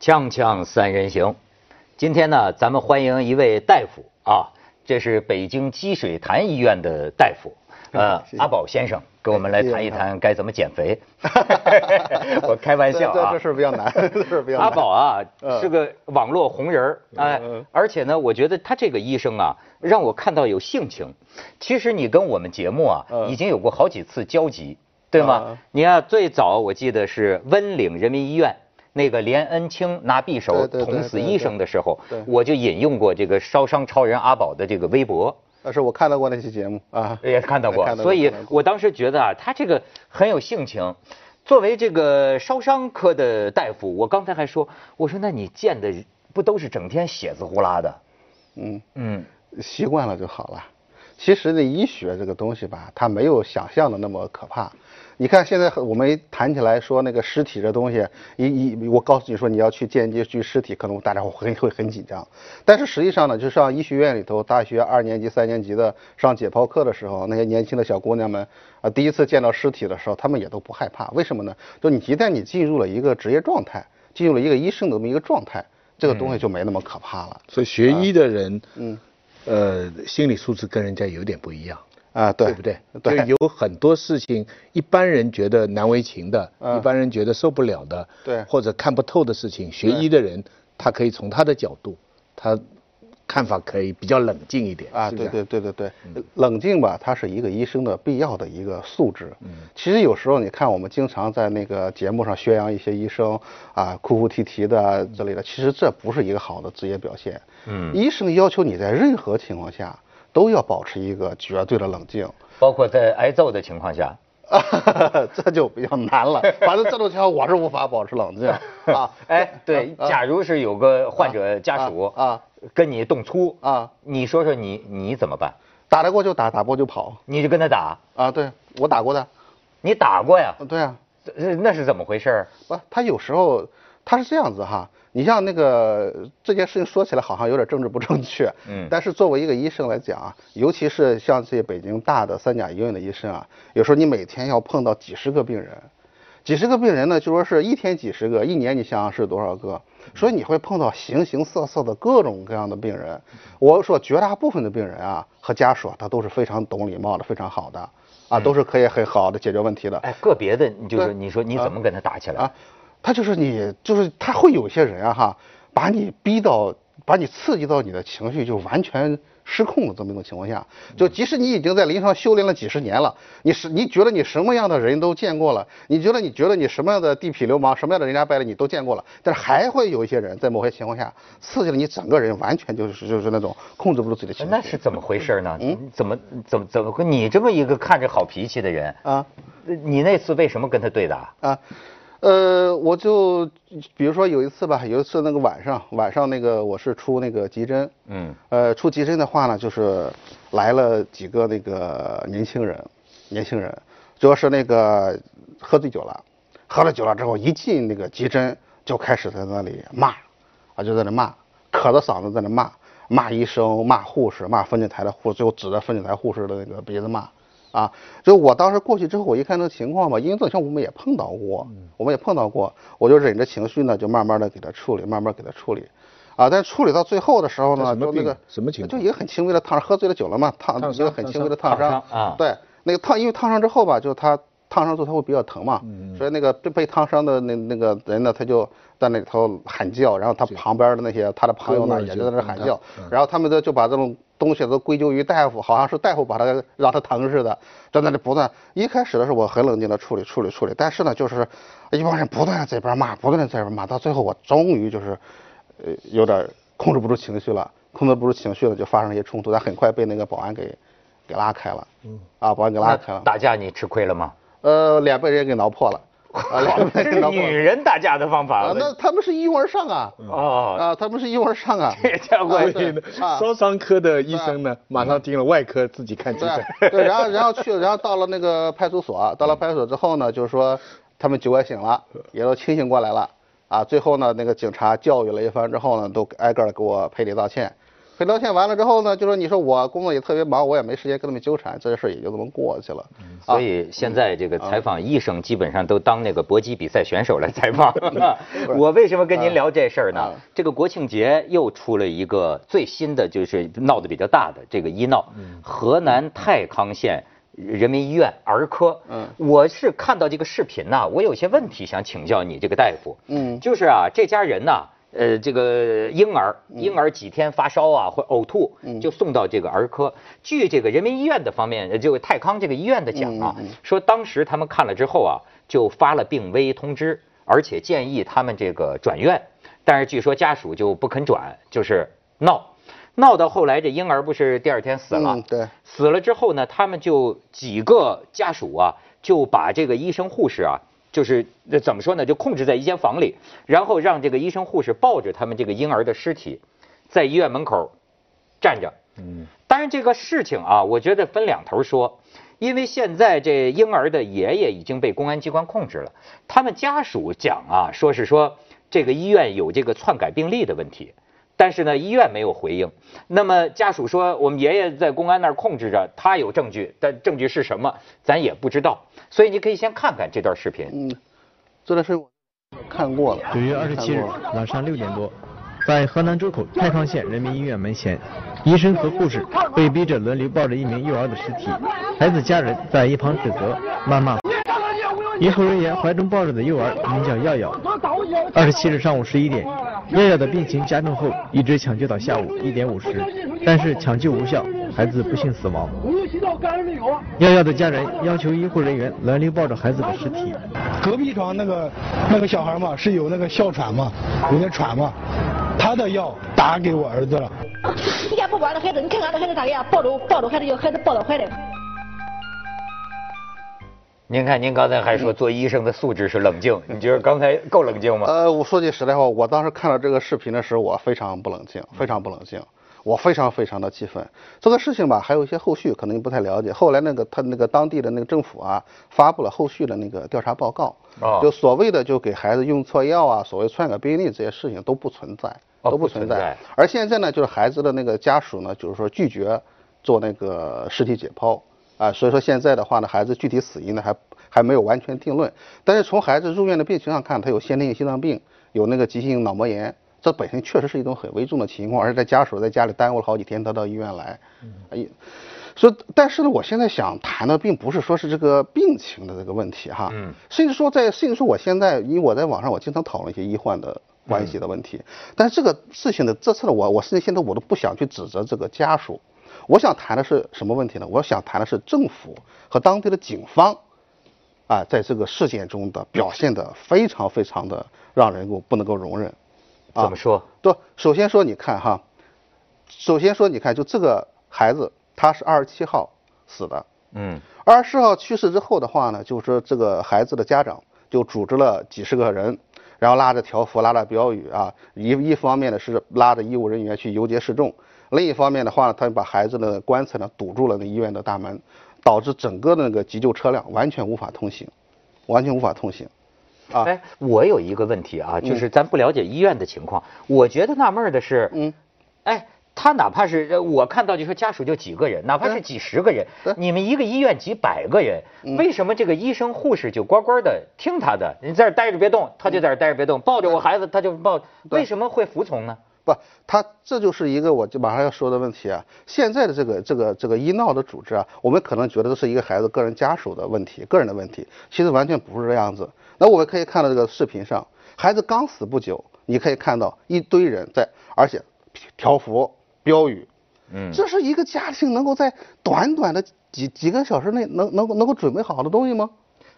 锵锵三人行，今天呢，咱们欢迎一位大夫啊，这是北京积水潭医院的大夫，呃，阿宝先生，跟我们来谈一谈该怎么减肥。我开玩笑啊，这事比较难，这事比较难。阿宝啊，是个网络红人哎，而且呢，我觉得他这个医生啊，让我看到有性情。其实你跟我们节目啊，已经有过好几次交集，对吗？你看最早我记得是温岭人民医院。那个连恩清拿匕首捅死医生的时候，我就引用过这个烧伤超人阿宝的这个微博。但是我看到过那期节目啊，也看到过。所以我当时觉得啊，他这个很有性情。作为这个烧伤科的大夫，我刚才还说，我说那你见的不都是整天血渍呼啦的？嗯嗯，习惯了就好了。其实呢医学这个东西吧，它没有想象的那么可怕。你看现在我们谈起来说那个尸体这东西，一一我告诉你说你要去见一具尸体，可能大家会会很紧张。但是实际上呢，就上医学院里头，大学二年级、三年级的上解剖课的时候，那些年轻的小姑娘们啊，第一次见到尸体的时候，她们也都不害怕。为什么呢？就你一旦你进入了一个职业状态，进入了一个医生的这么一个状态，这个东西就没那么可怕了。所以学医的人，嗯，呃，心理素质跟人家有点不一样。啊，对不对？对，有很多事情，一般人觉得难为情的，一般人觉得受不了的，对，或者看不透的事情，学医的人他可以从他的角度，他看法可以比较冷静一点啊。对对对对对，冷静吧，它是一个医生的必要的一个素质。嗯，其实有时候你看，我们经常在那个节目上宣扬一些医生啊哭哭啼啼的之类的，其实这不是一个好的职业表现。嗯，医生要求你在任何情况下。都要保持一个绝对的冷静，包括在挨揍的情况下，这就比较难了。反正这种情况我是无法保持冷静 啊。哎，对，假如是有个患者家属啊跟你动粗啊，你说说你你怎么办？打得过就打，打不过就跑。你就跟他打啊？对，我打过的。你打过呀？对啊。那是怎么回事？不，他有时候他是这样子哈。你像那个这件事情说起来好像有点政治不正确，嗯，但是作为一个医生来讲啊，尤其是像这些北京大的三甲医院的医生啊，有时候你每天要碰到几十个病人，几十个病人呢，就说是一天几十个，一年你想想是多少个，所以你会碰到形形色色的各种各样的病人。我说绝大部分的病人啊和家属他都是非常懂礼貌的，非常好的，啊，都是可以很好的解决问题的。哎，个别的你就是你说你怎么跟他打起来？他就是你，就是他会有些人啊哈，把你逼到，把你刺激到你的情绪就完全失控了这么一种情况下，就即使你已经在临床修炼了几十年了，你是你觉得你什么样的人都见过了，你觉得你觉得你什么样的地痞流氓，什么样的人家败类你都见过了，但是还会有一些人在某些情况下刺激了你整个人，完全就是就是那种控制不住自己的情绪。那是怎么回事呢？嗯，怎么怎么怎么你这么一个看着好脾气的人啊，你那次为什么跟他对打啊？呃，我就比如说有一次吧，有一次那个晚上，晚上那个我是出那个急诊，嗯，呃，出急诊的话呢，就是来了几个那个年轻人，年轻人，主要是那个喝醉酒了，喝了酒了之后一进那个急诊就开始在那里骂，啊，就在那骂，咳着嗓子在那骂，骂医生，骂护士，骂分诊台的护士，最后指着分诊台护士的那个鼻子骂。啊，就我当时过去之后，我一看那情况吧，因为这像我们也碰到过，我们也碰到过，我就忍着情绪呢，就慢慢的给他处理，慢慢给他处理，啊，但处理到最后的时候呢，就那个什么情况？就一个很轻微的烫，喝醉了酒了嘛，烫一个很轻微的烫伤啊，对，那个烫，因为烫伤之后吧，就他。烫伤之后他会比较疼嘛，所以那个被被烫伤的那那个人呢，他就在那里头喊叫，然后他旁边的那些他的朋友呢，也就在那喊叫，然后他们就就把这种东西都归咎于大夫，好像是大夫把他让他疼似的，在那里不断。一开始的时候我很冷静的处理处理处理，但是呢，就是一帮人不断的在这边骂，不断的在这边骂，到最后我终于就是呃有点控制不住情绪了，控制不住情绪了，就发生一些冲突，但很快被那个保安给给拉开了，嗯，啊，保安给拉开了。打架你吃亏了吗？呃，脸被人给挠破了，啊，这是女人打架的方法啊。那他们是一拥而上啊，哦，啊，他们是一拥而上啊。这家伙，烧伤科的医生呢，马上进了外科自己看急诊。对，然后然后去，然后到了那个派出所，到了派出所之后呢，就是说他们酒也醒了，也都清醒过来了，啊，最后呢，那个警察教育了一番之后呢，都挨个给我赔礼道歉。赔道歉完了之后呢，就说你说我工作也特别忙，我也没时间跟他们纠缠，这事也就这么过去了。所以现在这个采访医生基本上都当那个搏击比赛选手来采访。我为什么跟您聊这事儿呢？这个国庆节又出了一个最新的，就是闹得比较大的这个医闹，河南太康县。人民医院儿科，嗯，我是看到这个视频呐，我有些问题想请教你这个大夫，嗯，就是啊，这家人呐，呃，这个婴儿，婴儿几天发烧啊或呕吐，就送到这个儿科。据这个人民医院的方面，就泰康这个医院的讲啊，说当时他们看了之后啊，就发了病危通知，而且建议他们这个转院，但是据说家属就不肯转，就是闹。闹到后来，这婴儿不是第二天死了？对，死了之后呢，他们就几个家属啊，就把这个医生护士啊，就是怎么说呢，就控制在一间房里，然后让这个医生护士抱着他们这个婴儿的尸体，在医院门口站着。嗯，当然这个事情啊，我觉得分两头说，因为现在这婴儿的爷爷已经被公安机关控制了，他们家属讲啊，说是说这个医院有这个篡改病历的问题。但是呢，医院没有回应。那么家属说，我们爷爷在公安那儿控制着，他有证据，但证据是什么，咱也不知道。所以你可以先看看这段视频。嗯，这段视频看过了。九月二十七日晚上六点多，在河南周口太康县人民医院门前，医生和护士被逼着轮流抱着一名幼儿的尸体，孩子家人在一旁指责、谩骂。医护人员怀中抱着的幼儿名叫耀耀。二十七日上午十一点。耀耀的病情加重后，一直抢救到下午一点五十，但是抢救无效，孩子不幸死亡。耀耀的家人要求医护人员轮流抱着孩子的尸体。隔壁床那个那个小孩嘛，是有那个哮喘嘛，有点喘嘛，他的药打给我儿子了。你家不抱着孩子，你看俺的孩子咋样？抱着抱着孩子，要孩子抱到怀里。您看，您刚才还说做医生的素质是冷静，你觉得刚才够冷静吗？呃，我说句实在话，我当时看到这个视频的时候，我非常不冷静，非常不冷静，我非常非常的气愤。这个事情吧，还有一些后续，可能你不太了解。后来那个他那个当地的那个政府啊，发布了后续的那个调查报告，就所谓的就给孩子用错药啊，所谓篡改病历这些事情都不存在，都不存在。而现在呢，就是孩子的那个家属呢，就是说拒绝做那个尸体解剖。啊，所以说现在的话呢，孩子具体死因呢还还没有完全定论。但是从孩子入院的病情上看，他有先天性心脏病，有那个急性脑膜炎，这本身确实是一种很危重的情况。而且在家属在家里耽误了好几天，他到医院来，哎，所以但是呢，我现在想谈的并不是说是这个病情的这个问题哈，嗯，甚至说在甚至说我现在，因为我在网上我经常讨论一些医患的关系的问题，但是这个事情的这次呢，我我甚至现在我都不想去指责这个家属。我想谈的是什么问题呢？我想谈的是政府和当地的警方，啊，在这个事件中的表现的非常非常的让人够不能够容忍。怎么说？对，首先说你看哈，首先说你看，就这个孩子他是二十七号死的，嗯，二十四号去世之后的话呢，就是这个孩子的家长就组织了几十个人，然后拉着条幅、拉着标语啊，一一方面呢是拉着医务人员去游街示众。另一方面的话呢，他把孩子的棺材呢堵住了那医院的大门，导致整个的那个急救车辆完全无法通行，完全无法通行。啊，哎，我有一个问题啊，就是咱不了解医院的情况，我觉得纳闷的是，嗯，哎，他哪怕是我看到就说家属就几个人，哪怕是几十个人，你们一个医院几百个人，为什么这个医生护士就乖乖的听他的？你在这待着别动，他就在这待着别动，抱着我孩子他就抱，为什么会服从呢？不，他这就是一个我就马上要说的问题啊。现在的这个这个这个医闹的组织啊，我们可能觉得这是一个孩子个人家属的问题，个人的问题，其实完全不是这样子。那我们可以看到这个视频上，孩子刚死不久，你可以看到一堆人在，而且条幅标语，嗯，这是一个家庭能够在短短的几几个小时内能能够能够准备好的东西吗？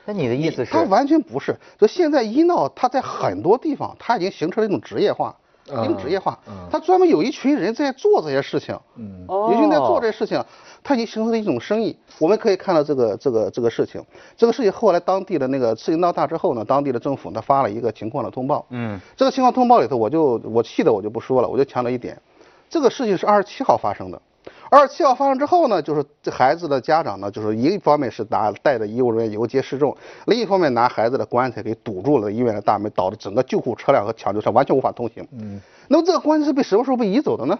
那你的意思是？他完全不是。就现在医闹，他在很多地方他已经形成了一种职业化。一种职业化，他专门有一群人在做这些事情，嗯，有人在做这些事情，他已经形成了一种生意。我们可以看到这个这个这个事情，这个事情后来当地的那个事情闹大之后呢，当地的政府呢发了一个情况的通报，嗯，这个情况通报里头，我就我气的我就不说了，我就强调一点，这个事情是二十七号发生的。二十七号发生之后呢，就是这孩子的家长呢，就是一方面是拿带着医务人员游街示众，另一方面拿孩子的棺材给堵住了医院的大门，导致整个救护车辆和抢救车完全无法通行。嗯，那么这个棺材是被什么时候被移走的呢？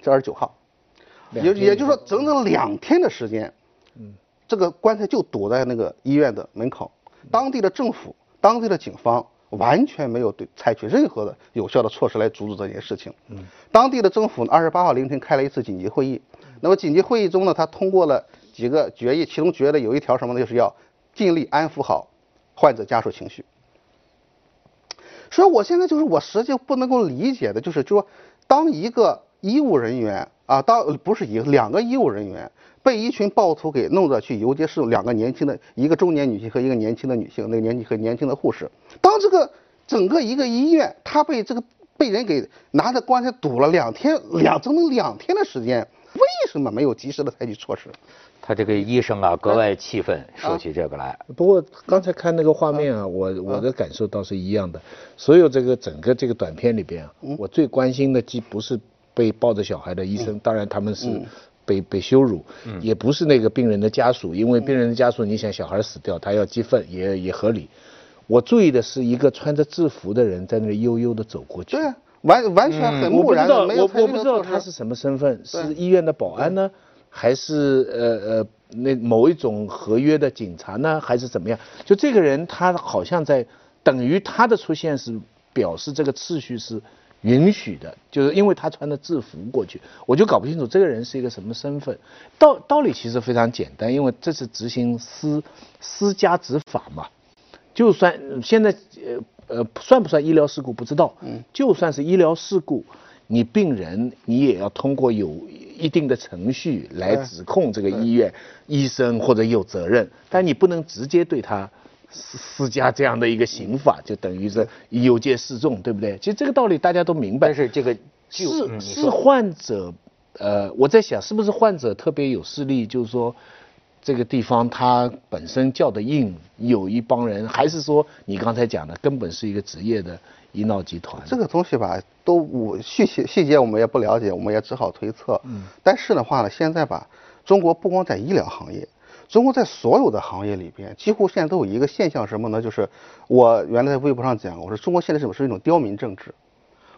这二十九号，也也就是说整整两天的时间，嗯，这个棺材就堵在那个医院的门口，当地的政府、当地的警方完全没有对采取任何的有效的措施来阻止这件事情。嗯，当地的政府二十八号凌晨开了一次紧急会议，那么紧急会议中呢，他通过了几个决议，其中决的有一条什么呢？就是要尽力安抚好患者家属情绪。所以，我现在就是我实际不能够理解的，就是就说，当一个医务人员啊，当不是一个两个医务人员被一群暴徒给弄着去游街示众，两个年轻的，一个中年女性和一个年轻的女性，那个年纪和年轻的护士，当这个整个一个医院，他被这个被人给拿着棺材堵了两天，两整整两天的时间，为什么没有及时的采取措施？他这个医生啊，格外气愤，说起这个来。不过刚才看那个画面啊，我我的感受倒是一样的。所有这个整个这个短片里边啊，我最关心的既不是被抱着小孩的医生，当然他们是被被羞辱，也不是那个病人的家属，因为病人的家属，你想小孩死掉，他要激愤也也合理。我注意的是一个穿着制服的人在那悠悠的走过去。对，完完全很木然的，没有我我不知道他是什么身份，是医院的保安呢？还是呃呃那某一种合约的警察呢，还是怎么样？就这个人，他好像在等于他的出现是表示这个秩序是允许的，就是因为他穿的制服过去，我就搞不清楚这个人是一个什么身份。道道理其实非常简单，因为这是执行私私家执法嘛。就算现在呃呃算不算医疗事故不知道，嗯，就算是医疗事故。你病人，你也要通过有一定的程序来指控这个医院医生或者有责任，但你不能直接对他施施加这样的一个刑法，就等于是有戒示众，对不对？其实这个道理大家都明白。但是这个是是患者，呃，我在想是不是患者特别有势力，就是说这个地方他本身叫的硬，有一帮人，还是说你刚才讲的根本是一个职业的？医闹集团这个东西吧，都我细细细节我们也不了解，我们也只好推测。嗯。但是的话呢，现在吧，中国不光在医疗行业，中国在所有的行业里边，几乎现在都有一个现象，什么呢？就是我原来在微博上讲，我说中国现在是不是一种刁民政治，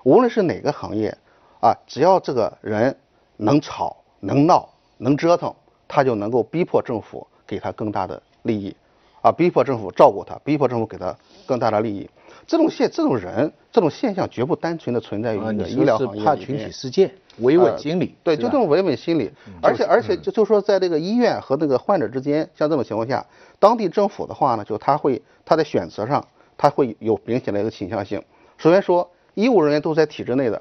无论是哪个行业，啊，只要这个人能吵、能闹、能折腾，他就能够逼迫政府给他更大的利益，啊，逼迫政府照顾他，逼迫政府给他更大的利益。这种现这种人这种现象绝不单纯的存在于你的医疗行业怕群体事件，维稳心理。对，就这种维稳心理。而且而且就就说在这个医院和那个患者之间，像这种情况下，当地政府的话呢，就他会他在选择上他会有明显的一个倾向性。首先说，医务人员都在体制内的，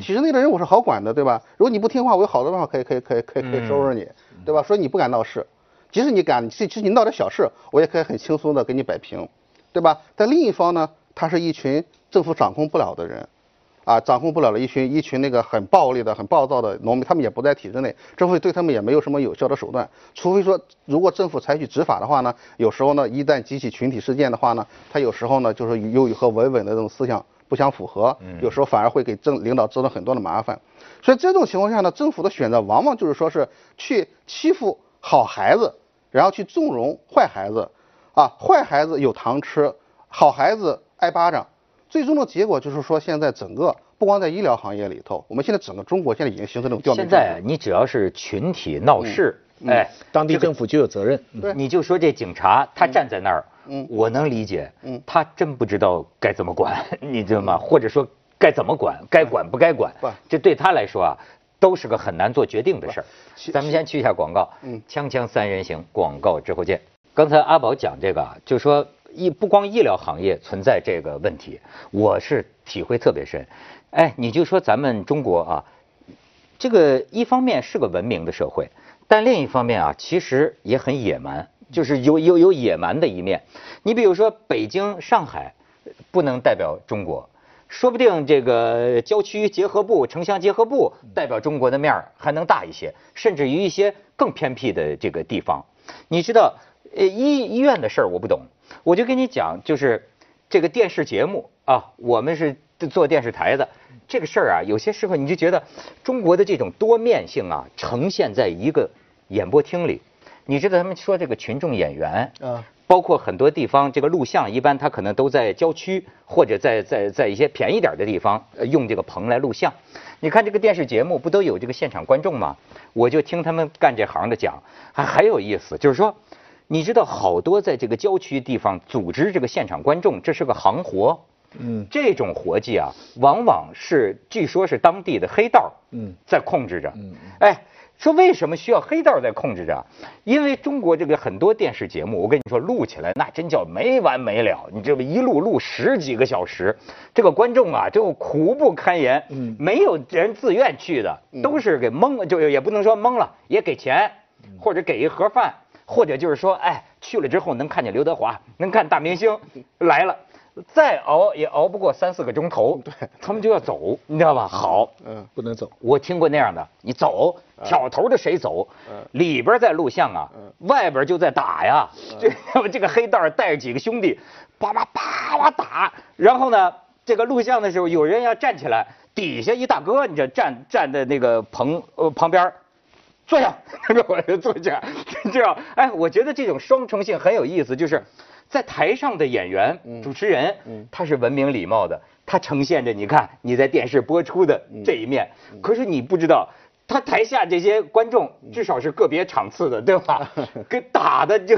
体制内的人我是好管的，对吧？如果你不听话，我有好多办法可以可以可以可以可以收拾你，对吧？说你不敢闹事，即使你敢，其实你闹点小事，我也可以很轻松的给你摆平，对吧？但另一方呢？他是一群政府掌控不了的人，啊，掌控不了的一群一群那个很暴力的、很暴躁的农民，他们也不在体制内，政府对他们也没有什么有效的手段。除非说，如果政府采取执法的话呢，有时候呢，一旦激起群体事件的话呢，他有时候呢，就是又和维稳的这种思想不相符合，有时候反而会给政领导制造很多的麻烦。所以这种情况下呢，政府的选择往往就是说是去欺负好孩子，然后去纵容坏孩子，啊，坏孩子有糖吃，好孩子。挨巴掌，最终的结果就是说，现在整个不光在医疗行业里头，我们现在整个中国现在已经形成这种调。现在你只要是群体闹事，哎，当地政府就有责任。对，你就说这警察他站在那儿，嗯，我能理解，嗯，他真不知道该怎么管，你知道吗？或者说该怎么管，该管不该管，这对他来说啊，都是个很难做决定的事儿。咱们先去一下广告，嗯，锵锵三人行，广告之后见。刚才阿宝讲这个，就说。医不光医疗行业存在这个问题，我是体会特别深。哎，你就说咱们中国啊，这个一方面是个文明的社会，但另一方面啊，其实也很野蛮，就是有有有野蛮的一面。你比如说北京、上海，不能代表中国，说不定这个郊区结合部、城乡结合部代表中国的面儿还能大一些，甚至于一些更偏僻的这个地方。你知道，呃，医医院的事儿我不懂。我就跟你讲，就是这个电视节目啊，我们是做电视台的，这个事儿啊，有些时候你就觉得中国的这种多面性啊，呈现在一个演播厅里。你知道他们说这个群众演员，啊，包括很多地方这个录像，一般他可能都在郊区或者在在在一些便宜点的地方用这个棚来录像。你看这个电视节目不都有这个现场观众吗？我就听他们干这行的讲，还很有意思，就是说，你知道好多在这个郊区地方组织这个现场观众，这是个行活。嗯，这种活计啊，往往是据说是当地的黑道嗯在控制着。嗯，哎，说为什么需要黑道在控制着？因为中国这个很多电视节目，我跟你说录起来那真叫没完没了，你这么一录录十几个小时，这个观众啊就苦不堪言。嗯，没有人自愿去的，都是给蒙，就也不能说蒙了，也给钱，或者给一盒饭，或者就是说，哎，去了之后能看见刘德华，能看大明星 来了。再熬也熬不过三四个钟头，对，他们就要走，你知道吧？好，嗯，不能走。我听过那样的，你走，挑头的谁走？嗯里边在录像啊，外边就在打呀。这 这个黑道带着几个兄弟，叭叭叭叭打。然后呢，这个录像的时候，有人要站起来，底下一大哥，你这站站在那个棚呃旁边，坐下，我 就坐下，这样。哎，我觉得这种双重性很有意思，就是。在台上的演员、主持人，他是文明礼貌的，他呈现着你看你在电视播出的这一面。可是你不知道，他台下这些观众至少是个别场次的，对吧？给打的就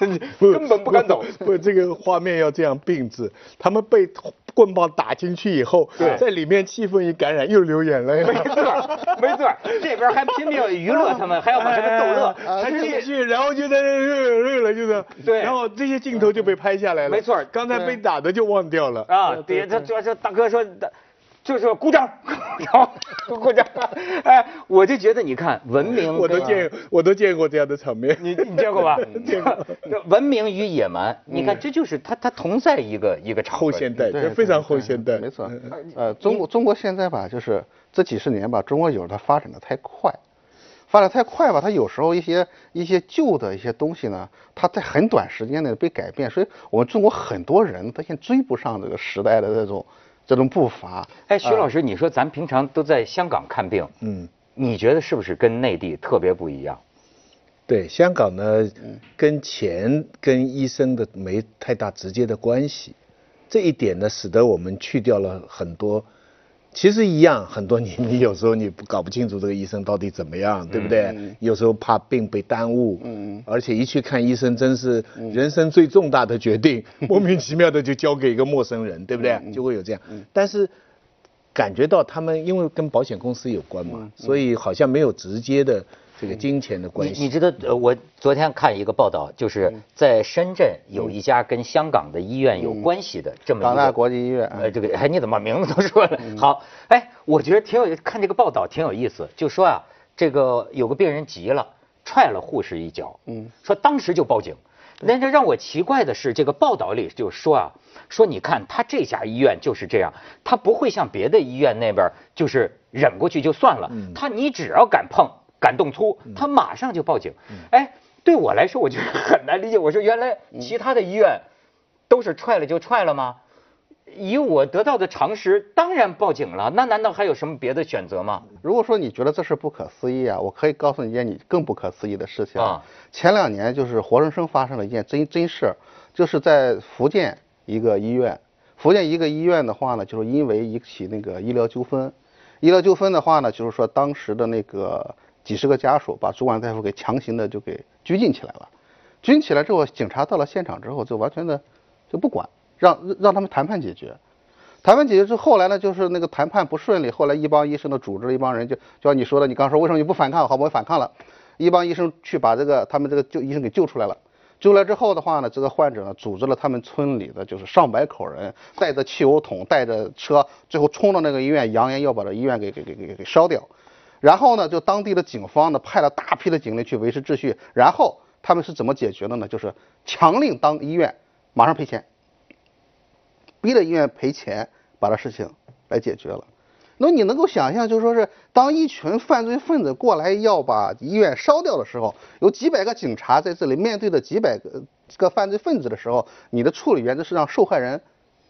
根本不敢走。不，这个画面要这样并置，他们被。棍棒打进去以后，在里面气氛一感染，又流眼泪。没错，没错，这边还拼命娱乐他们，还要把他们逗乐。他进去，然后就在那乐乐了，就是。对。然后这些镜头就被拍下来了。没错，刚才被打的就忘掉了。啊，对，这这这大哥说的。就是鼓掌，然后鼓掌，哎，我就觉得你看文明，我都见我都见过这样的场面，你你见过吧？见过。文明与野蛮，你看这就是它它同在一个一个场后现代，非常后现代，没错。呃，中国中国现在吧，就是这几十年吧，中国有它发展的太快，发展太快吧，它有时候一些一些旧的一些东西呢，它在很短时间内被改变，所以我们中国很多人他现在追不上这个时代的这种。这种步伐，哎，徐老师，你说咱平常都在香港看病，嗯，你觉得是不是跟内地特别不一样？对，香港呢，跟钱跟医生的没太大直接的关系，这一点呢，使得我们去掉了很多。其实一样，很多你你有时候你不搞不清楚这个医生到底怎么样，对不对？有时候怕病被耽误，嗯而且一去看医生，真是人生最重大的决定，莫名其妙的就交给一个陌生人，对不对？就会有这样。但是感觉到他们因为跟保险公司有关嘛，所以好像没有直接的。这个金钱的关系，你你知道？呃，我昨天看一个报道，就是在深圳有一家跟香港的医院有关系的这么一个港大国际医院。呃，这个哎，你怎么名字都说了？好，哎，我觉得挺有看这个报道挺有意思，就说啊，这个有个病人急了，踹了护士一脚，嗯，说当时就报警。那这让我奇怪的是，这个报道里就说啊，说你看他这家医院就是这样，他不会像别的医院那边就是忍过去就算了，他你只要敢碰。敢动粗，他马上就报警。哎，对我来说，我就很难理解。我说，原来其他的医院都是踹了就踹了吗？以我得到的常识，当然报警了。那难道还有什么别的选择吗？如果说你觉得这是不可思议啊，我可以告诉你一件你更不可思议的事情啊。前两年就是活生生发生了一件真真事，就是在福建一个医院，福建一个医院的话呢，就是因为一起那个医疗纠纷，医疗纠纷的话呢，就是说当时的那个。几十个家属把主管大夫给强行的就给拘禁起来了，拘禁起来之后，警察到了现场之后就完全的就不管，让让他们谈判解决。谈判解决之后，后来呢就是那个谈判不顺利，后来一帮医生的组织了一帮人，就就像你说的，你刚说为什么你不反抗？好，我反抗了，一帮医生去把这个他们这个救医生给救出来了。救来之后的话呢，这个患者呢组织了他们村里的就是上百口人，带着汽油桶，带着车，最后冲到那个医院，扬言要把这医院给给给给给烧掉。然后呢，就当地的警方呢派了大批的警力去维持秩序。然后他们是怎么解决的呢？就是强令当医院马上赔钱，逼着医院赔钱把这事情来解决了。那你能够想象，就说是当一群犯罪分子过来要把医院烧掉的时候，有几百个警察在这里面对着几百个个犯罪分子的时候，你的处理原则是让受害人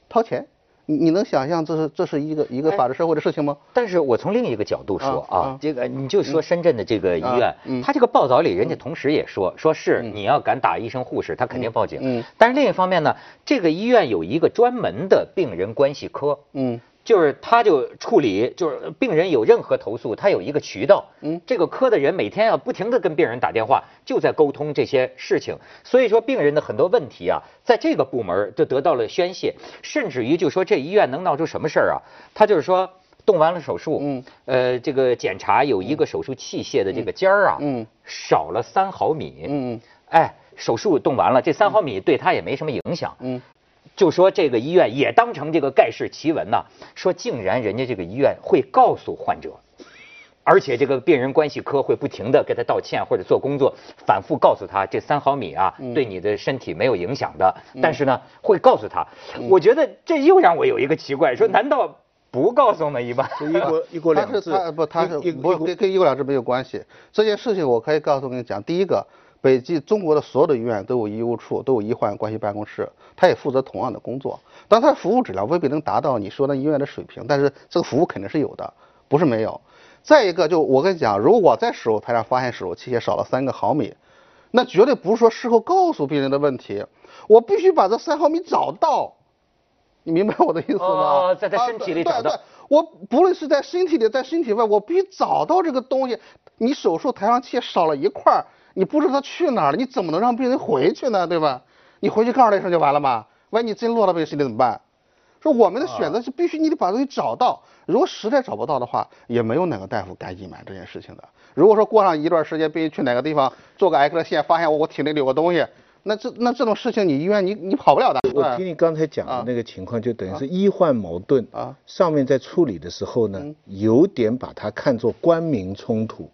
掏钱。你能想象这是这是一个一个法治社会的事情吗？但是我从另一个角度说啊，这个你就说深圳的这个医院，他这个报道里人家同时也说，说是你要敢打医生护士，他肯定报警。嗯，但是另一方面呢，这个医院有一个专门的病人关系科。嗯。就是他就处理，就是病人有任何投诉，他有一个渠道。嗯，这个科的人每天要不停的跟病人打电话，就在沟通这些事情。所以说病人的很多问题啊，在这个部门就得到了宣泄，甚至于就说这医院能闹出什么事儿啊？他就是说动完了手术，嗯，呃，这个检查有一个手术器械的这个尖儿啊，嗯，少了三毫米，嗯，哎，手术动完了，这三毫米对他也没什么影响，嗯。就说这个医院也当成这个盖世奇闻呐，说竟然人家这个医院会告诉患者，而且这个病人关系科会不停的给他道歉或者做工作，反复告诉他这三毫米啊对你的身体没有影响的，但是呢会告诉他，我觉得这又让我有一个奇怪，说难道不告诉吗？一般一国 一国两制，他不他是不跟跟一国两制没有关系。这件事情我可以告诉跟你讲，第一个。北京中国的所有的医院都有医务处，都有医患关系办公室，他也负责同样的工作。但他服务质量未必能达到你说的医院的水平，但是这个服务肯定是有的，不是没有。再一个，就我跟你讲，如果我在手术台上发现手术器械少了三个毫米，那绝对不是说事后告诉病人的问题，我必须把这三毫米找到。你明白我的意思吗？哦，在他身体里找到。我不论是在身体里，在身体外，我必须找到这个东西。你手术台上器械少了一块。你不知道他去哪儿了，你怎么能让病人回去呢？对吧？你回去告诉他一声就完了嘛。万一你真落到病人手里怎么办？说我们的选择是必须你得把东西找到，如果实在找不到的话，也没有哪个大夫敢隐瞒这件事情的。如果说过上一段时间，病人去哪个地方做个 X 光线，发现我我体内里有个东西，那这那这种事情你医院你你跑不了的。我听你刚才讲的那个情况，就等于是医患矛盾啊。上面在处理的时候呢，有点把它看作官民冲突。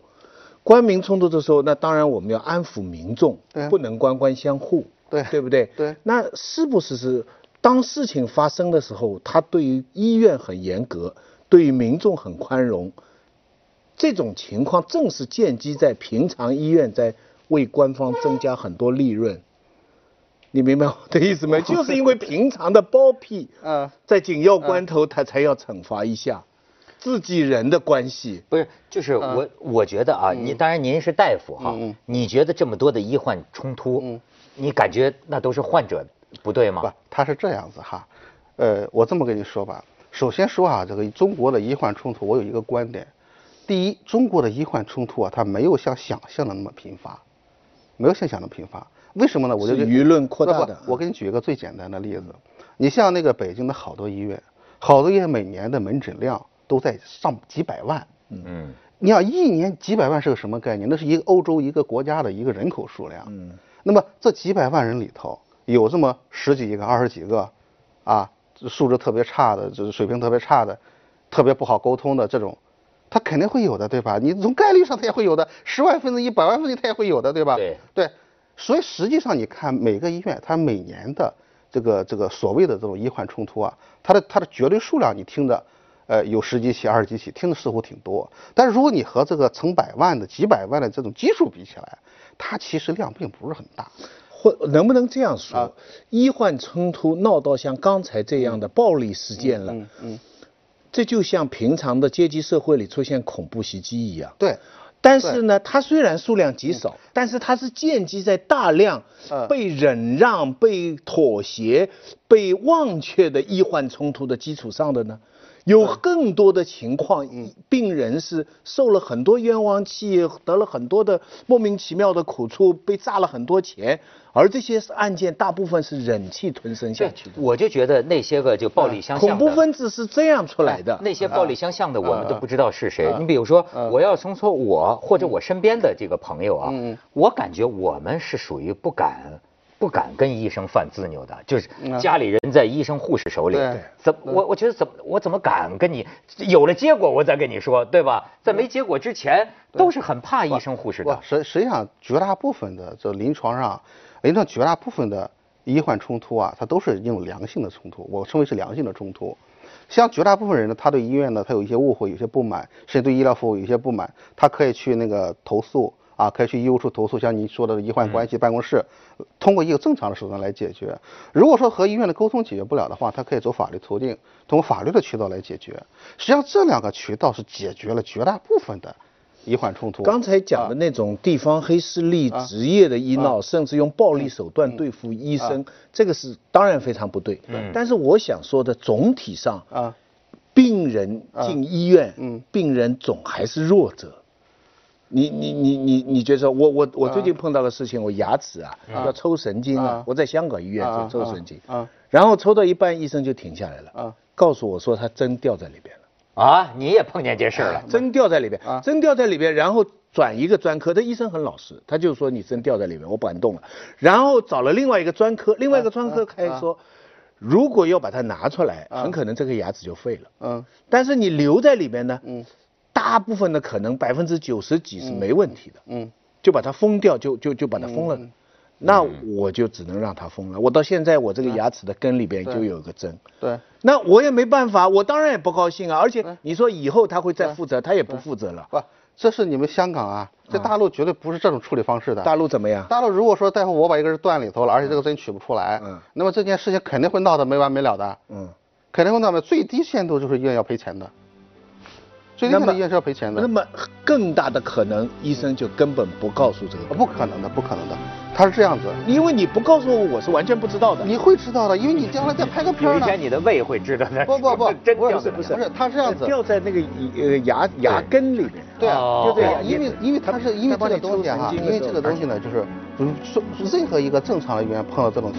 官民冲突的时候，那当然我们要安抚民众，不能官官相护，对对不对？对。那是不是是当事情发生的时候，他对于医院很严格，对于民众很宽容？这种情况正是建基在平常医院在为官方增加很多利润。你明白我的意思没？就是因为平常的包庇，啊，在紧要关头他才要惩罚一下。自己人的关系不是，就是我我觉得啊，你当然您是大夫哈，你觉得这么多的医患冲突，你感觉那都是患者不对吗？不，他是这样子哈，呃，我这么跟你说吧，首先说啊，这个中国的医患冲突，我有一个观点，第一，中国的医患冲突啊，它没有像想象的那么频发，没有像想的频发，为什么呢？我就舆论扩大的。我给你举一个最简单的例子，你像那个北京的好多医院，好多医院每年的门诊量。都在上几百万，嗯，你想一年几百万是个什么概念？那是一个欧洲一个国家的一个人口数量，嗯，那么这几百万人里头有这么十几个、二十几个，啊，素质特别差的，就是水平特别差的，特别不好沟通的这种，他肯定会有的，对吧？你从概率上他也会有的，十万分之一、百万分之一他也会有的，对吧？对对，所以实际上你看每个医院，它每年的这个这个所谓的这种医患冲突啊，它的它的绝对数量你听着。呃，有十几起、二十几起，听的似乎挺多，但是如果你和这个成百万的、几百万的这种基数比起来，它其实量并不是很大。或能不能这样说，医患冲突闹到像刚才这样的暴力事件了，嗯嗯，这就像平常的阶级社会里出现恐怖袭击一样。对，但是呢，它虽然数量极少，但是它是建基在大量被忍让、被妥协、被忘却的医患冲突的基础上的呢。有更多的情况，病人是受了很多冤枉气，得了很多的莫名其妙的苦处，被诈了很多钱，而这些案件大部分是忍气吞声下去的。我就觉得那些个就暴力相向恐怖分子是这样出来的。那些暴力相向的，我们都不知道是谁。你比如说，我要从说我或者我身边的这个朋友啊，我感觉我们是属于不敢。不敢跟医生犯自扭的，就是家里人在医生护士手里，怎我我觉得怎么我怎么敢跟你有了结果我再跟你说，对吧？在没结果之前都是很怕医生护士的。实实际上绝大部分的这临床上，临床绝大部分的医患冲突啊，它都是一种良性的冲突，我称为是良性的冲突。像绝大部分人呢，他对医院呢，他有一些误会，有些不满，甚至对医疗服务有些不满，他可以去那个投诉。啊，可以去医务处投诉，像您说的医患关系办公室，通过一个正常的手段来解决。如果说和医院的沟通解决不了的话，他可以走法律途径，通过法律的渠道来解决。实际上这两个渠道是解决了绝大部分的医患冲突。刚才讲的那种地方黑势力职业的医闹，甚至用暴力手段对付医生，这个是当然非常不对。但是我想说的，总体上啊，病人进医院，嗯，病人总还是弱者。你你你你你觉得我我我最近碰到的事情，我牙齿啊要抽神经啊，我在香港医院抽抽神经啊，然后抽到一半，医生就停下来了啊，告诉我说他针掉在里边了。啊，你也碰见这事了，针掉在里边啊，针掉在里边，然后转一个专科，这医生很老实，他就说你针掉在里面，我不敢动了，然后找了另外一个专科，另外一个专科开说，如果要把它拿出来，很可能这个牙齿就废了，嗯，但是你留在里面呢，嗯。大部分的可能百分之九十几是没问题的，嗯，就把它封掉，就就就把它封了，那我就只能让它封了。我到现在我这个牙齿的根里边就有个针，对，那我也没办法，我当然也不高兴啊。而且你说以后他会再负责，他也不负责了。不，这是你们香港啊，在大陆绝对不是这种处理方式的。大陆怎么样？大陆如果说大夫我把一个人断里头了，而且这个针取不出来，嗯，那么这件事情肯定会闹得没完没了的，嗯，肯定会闹的，最低限度就是医院要赔钱的。那么医院是要赔钱的。那么更大的可能，医生就根本不告诉这个。不可能的，不可能的，他是这样子。因为你不告诉我，我是完全不知道的。你会知道的，因为你将来再拍个片有一天你的胃会知道的。不不不，真不是不是不是，他是这样子掉在那个呃牙牙根里面。对啊，就这样，因为因为他是因为这个东西哈，因为这个东西呢，就是，说任何一个正常的医院碰到这种。